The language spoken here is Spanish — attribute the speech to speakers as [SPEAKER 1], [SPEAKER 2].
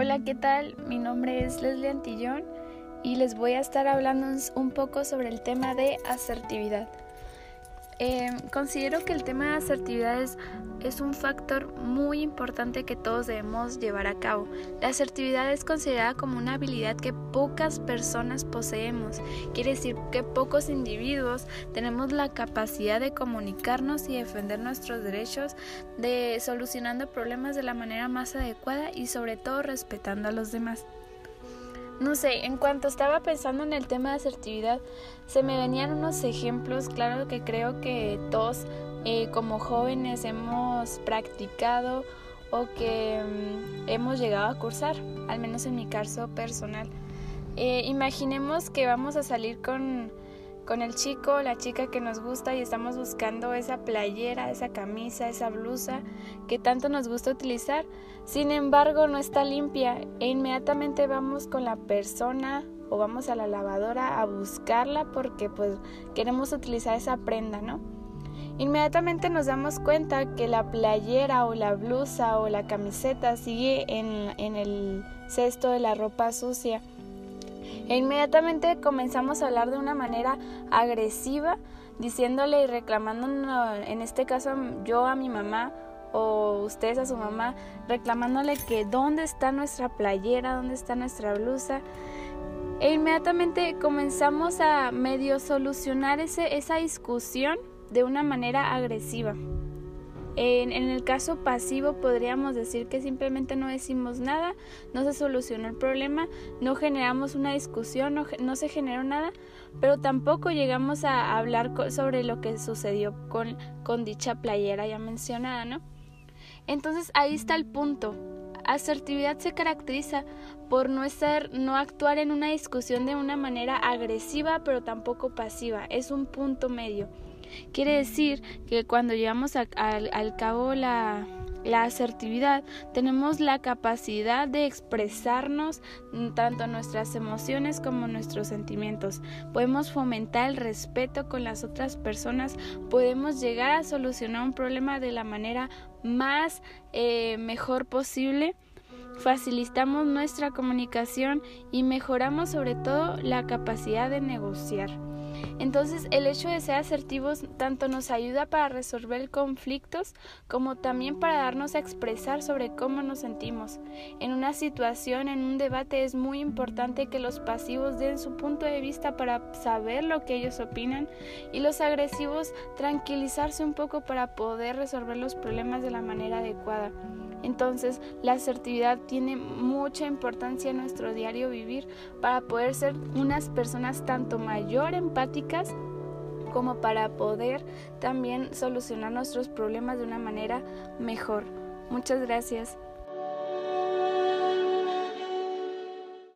[SPEAKER 1] Hola, ¿qué tal? Mi nombre es Leslie Antillón y les voy a estar hablando un poco sobre el tema de asertividad. Eh, considero que el tema de asertividad es, un factor muy importante que todos debemos llevar a cabo. La asertividad es considerada como una habilidad que pocas personas poseemos. Quiere decir que pocos individuos tenemos la capacidad de comunicarnos y defender nuestros derechos, de solucionando problemas de la manera más adecuada y sobre todo respetando a los demás. No sé, en cuanto estaba pensando en el tema de asertividad, se me venían unos ejemplos, claro que creo que todos eh, como jóvenes hemos practicado o que mm, hemos llegado a cursar, al menos en mi caso personal. Eh, imaginemos que vamos a salir con con el chico la chica que nos gusta y estamos buscando esa playera, esa camisa, esa blusa que tanto nos gusta utilizar. Sin embargo, no está limpia e inmediatamente vamos con la persona o vamos a la lavadora a buscarla porque pues queremos utilizar esa prenda, ¿no? Inmediatamente nos damos cuenta que la playera o la blusa o la camiseta sigue en, en el cesto de la ropa sucia e inmediatamente comenzamos a hablar de una manera agresiva, diciéndole y reclamando, en este caso yo a mi mamá o ustedes a su mamá, reclamándole que dónde está nuestra playera, dónde está nuestra blusa. E inmediatamente comenzamos a medio solucionar ese, esa discusión de una manera agresiva. En, el caso pasivo podríamos decir que simplemente no decimos nada, no se solucionó el problema, no generamos una discusión, no, se generó nada, pero tampoco llegamos a hablar sobre lo que sucedió con, con dicha playera ya mencionada, ¿no? Entonces ahí está el punto. Asertividad se caracteriza por no, ser, no actuar en una discusión de una manera agresiva, pero tampoco pasiva. Es un punto medio. Quiere decir que cuando llevamos al cabo la, la asertividad, tenemos la capacidad de expresarnos tanto nuestras emociones como nuestros sentimientos. Podemos fomentar el respeto con las otras personas, podemos llegar a solucionar un problema de la manera más eh, mejor posible facilitamos nuestra comunicación y mejoramos sobre todo la capacidad de negociar. Entonces el hecho de ser asertivos tanto nos ayuda para resolver conflictos como también para darnos a expresar sobre cómo nos sentimos. En una situación, en un debate es muy importante que los pasivos den su punto de vista para saber lo que ellos opinan y los agresivos tranquilizarse un poco para poder resolver los problemas de la manera adecuada. Entonces, la asertividad tiene mucha importancia en nuestro diario vivir para poder ser unas personas tanto mayor empáticas como para poder también solucionar nuestros problemas de una manera mejor. Muchas gracias.